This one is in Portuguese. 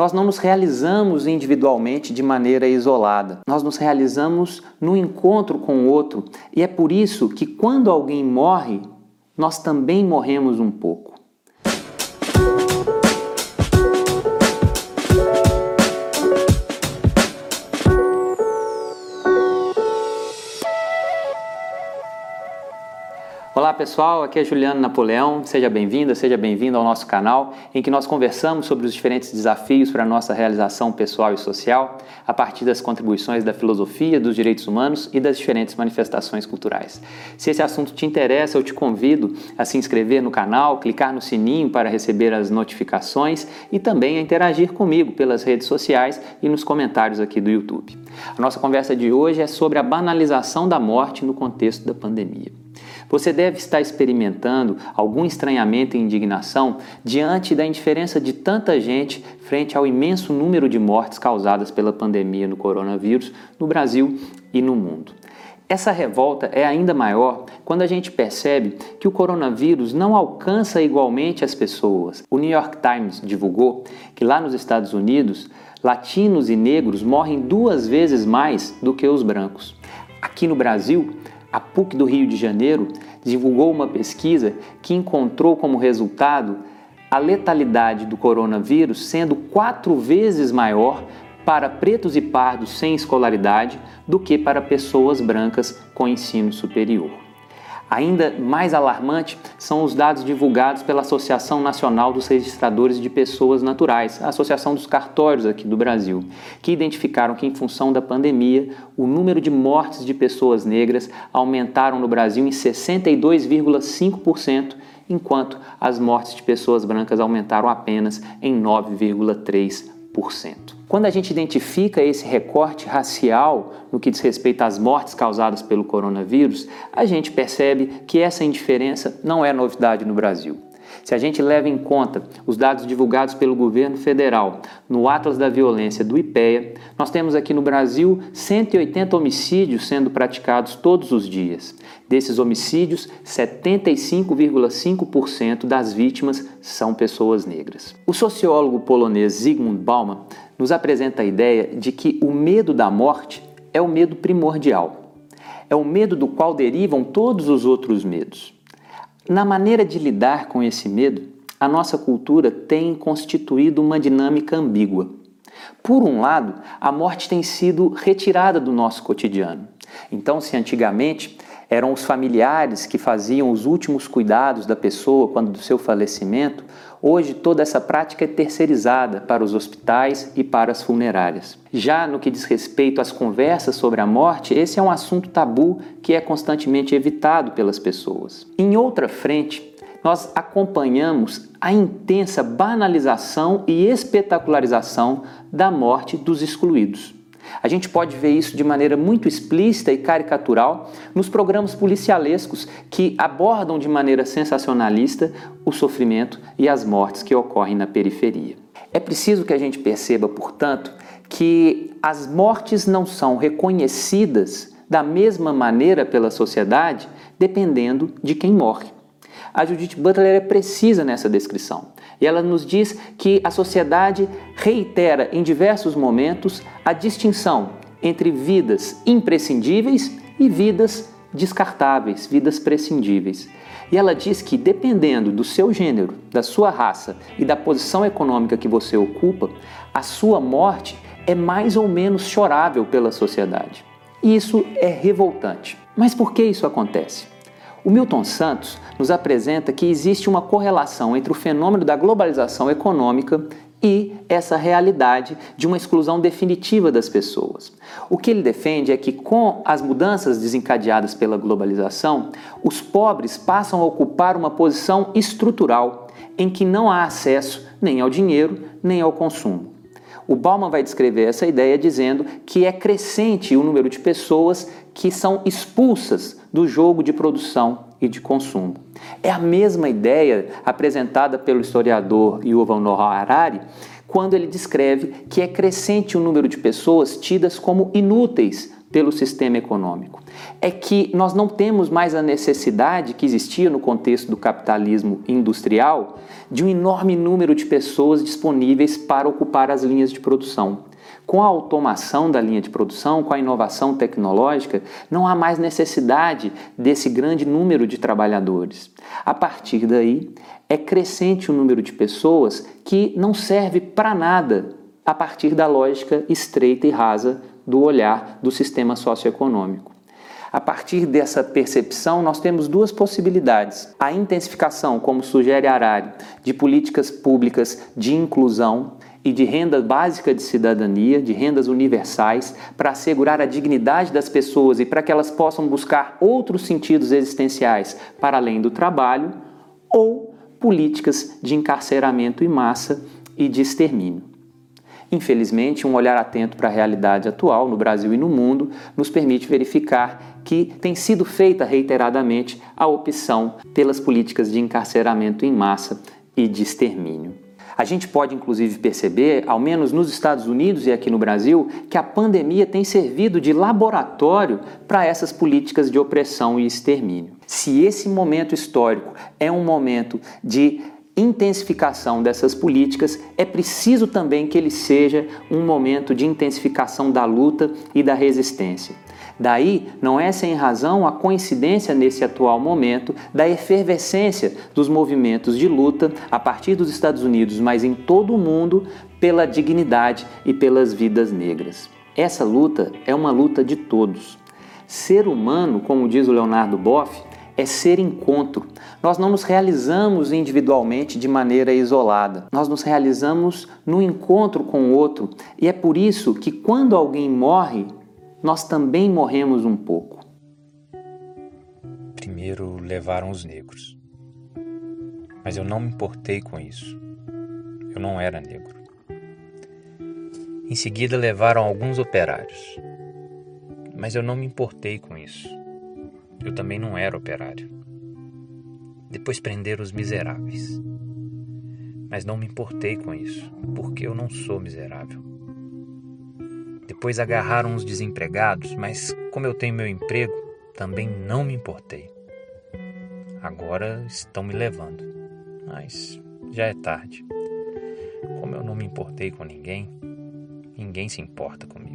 Nós não nos realizamos individualmente de maneira isolada. Nós nos realizamos no encontro com o outro. E é por isso que quando alguém morre, nós também morremos um pouco. Olá pessoal, aqui é Juliano Napoleão. Seja bem-vinda, seja bem-vindo ao nosso canal em que nós conversamos sobre os diferentes desafios para a nossa realização pessoal e social a partir das contribuições da filosofia, dos direitos humanos e das diferentes manifestações culturais. Se esse assunto te interessa, eu te convido a se inscrever no canal, clicar no sininho para receber as notificações e também a interagir comigo pelas redes sociais e nos comentários aqui do YouTube. A nossa conversa de hoje é sobre a banalização da morte no contexto da pandemia. Você deve estar experimentando algum estranhamento e indignação diante da indiferença de tanta gente frente ao imenso número de mortes causadas pela pandemia no coronavírus no Brasil e no mundo. Essa revolta é ainda maior quando a gente percebe que o coronavírus não alcança igualmente as pessoas. O New York Times divulgou que lá nos Estados Unidos, latinos e negros morrem duas vezes mais do que os brancos. Aqui no Brasil, a PUC do Rio de Janeiro divulgou uma pesquisa que encontrou como resultado a letalidade do coronavírus sendo quatro vezes maior para pretos e pardos sem escolaridade do que para pessoas brancas com ensino superior. Ainda mais alarmante são os dados divulgados pela Associação Nacional dos Registradores de Pessoas Naturais, a Associação dos Cartórios aqui do Brasil, que identificaram que, em função da pandemia, o número de mortes de pessoas negras aumentaram no Brasil em 62,5%, enquanto as mortes de pessoas brancas aumentaram apenas em 9,3%. Quando a gente identifica esse recorte racial no que diz respeito às mortes causadas pelo coronavírus, a gente percebe que essa indiferença não é novidade no Brasil. Se a gente leva em conta os dados divulgados pelo governo federal no Atlas da Violência do IPEA, nós temos aqui no Brasil 180 homicídios sendo praticados todos os dias. Desses homicídios, 75,5% das vítimas são pessoas negras. O sociólogo polonês Zygmunt Bauman nos apresenta a ideia de que o medo da morte é o medo primordial. É o medo do qual derivam todos os outros medos. Na maneira de lidar com esse medo, a nossa cultura tem constituído uma dinâmica ambígua. Por um lado, a morte tem sido retirada do nosso cotidiano. Então, se antigamente eram os familiares que faziam os últimos cuidados da pessoa quando do seu falecimento, hoje toda essa prática é terceirizada para os hospitais e para as funerárias. Já no que diz respeito às conversas sobre a morte, esse é um assunto tabu que é constantemente evitado pelas pessoas. Em outra frente, nós acompanhamos a intensa banalização e espetacularização da morte dos excluídos. A gente pode ver isso de maneira muito explícita e caricatural nos programas policialescos que abordam de maneira sensacionalista o sofrimento e as mortes que ocorrem na periferia. É preciso que a gente perceba, portanto, que as mortes não são reconhecidas da mesma maneira pela sociedade dependendo de quem morre. A Judith Butler é precisa nessa descrição. E ela nos diz que a sociedade reitera em diversos momentos a distinção entre vidas imprescindíveis e vidas descartáveis, vidas prescindíveis. E ela diz que, dependendo do seu gênero, da sua raça e da posição econômica que você ocupa, a sua morte é mais ou menos chorável pela sociedade. E isso é revoltante. Mas por que isso acontece? O Milton Santos nos apresenta que existe uma correlação entre o fenômeno da globalização econômica e essa realidade de uma exclusão definitiva das pessoas. O que ele defende é que, com as mudanças desencadeadas pela globalização, os pobres passam a ocupar uma posição estrutural em que não há acesso nem ao dinheiro nem ao consumo. O Bauman vai descrever essa ideia dizendo que é crescente o número de pessoas que são expulsas do jogo de produção e de consumo. É a mesma ideia apresentada pelo historiador Yuval Noah Harari quando ele descreve que é crescente o número de pessoas tidas como inúteis pelo sistema econômico. É que nós não temos mais a necessidade que existia no contexto do capitalismo industrial de um enorme número de pessoas disponíveis para ocupar as linhas de produção. Com a automação da linha de produção, com a inovação tecnológica, não há mais necessidade desse grande número de trabalhadores. A partir daí, é crescente o número de pessoas que não serve para nada a partir da lógica estreita e rasa do olhar do sistema socioeconômico. A partir dessa percepção, nós temos duas possibilidades: a intensificação, como sugere Harari, de políticas públicas de inclusão e de renda básica de cidadania, de rendas universais, para assegurar a dignidade das pessoas e para que elas possam buscar outros sentidos existenciais para além do trabalho, ou políticas de encarceramento em massa e de extermínio. Infelizmente, um olhar atento para a realidade atual no Brasil e no mundo nos permite verificar que tem sido feita reiteradamente a opção pelas políticas de encarceramento em massa e de extermínio. A gente pode inclusive perceber, ao menos nos Estados Unidos e aqui no Brasil, que a pandemia tem servido de laboratório para essas políticas de opressão e extermínio. Se esse momento histórico é um momento de intensificação dessas políticas, é preciso também que ele seja um momento de intensificação da luta e da resistência. Daí, não é sem razão a coincidência nesse atual momento da efervescência dos movimentos de luta a partir dos Estados Unidos, mas em todo o mundo, pela dignidade e pelas vidas negras. Essa luta é uma luta de todos. Ser humano, como diz o Leonardo Boff, é ser encontro. Nós não nos realizamos individualmente de maneira isolada. Nós nos realizamos no encontro com o outro. E é por isso que quando alguém morre, nós também morremos um pouco. Primeiro levaram os negros. Mas eu não me importei com isso. Eu não era negro. Em seguida levaram alguns operários. Mas eu não me importei com isso. Eu também não era operário. Depois prenderam os miseráveis. Mas não me importei com isso, porque eu não sou miserável. Depois agarraram os desempregados, mas como eu tenho meu emprego, também não me importei. Agora estão me levando, mas já é tarde. Como eu não me importei com ninguém, ninguém se importa comigo.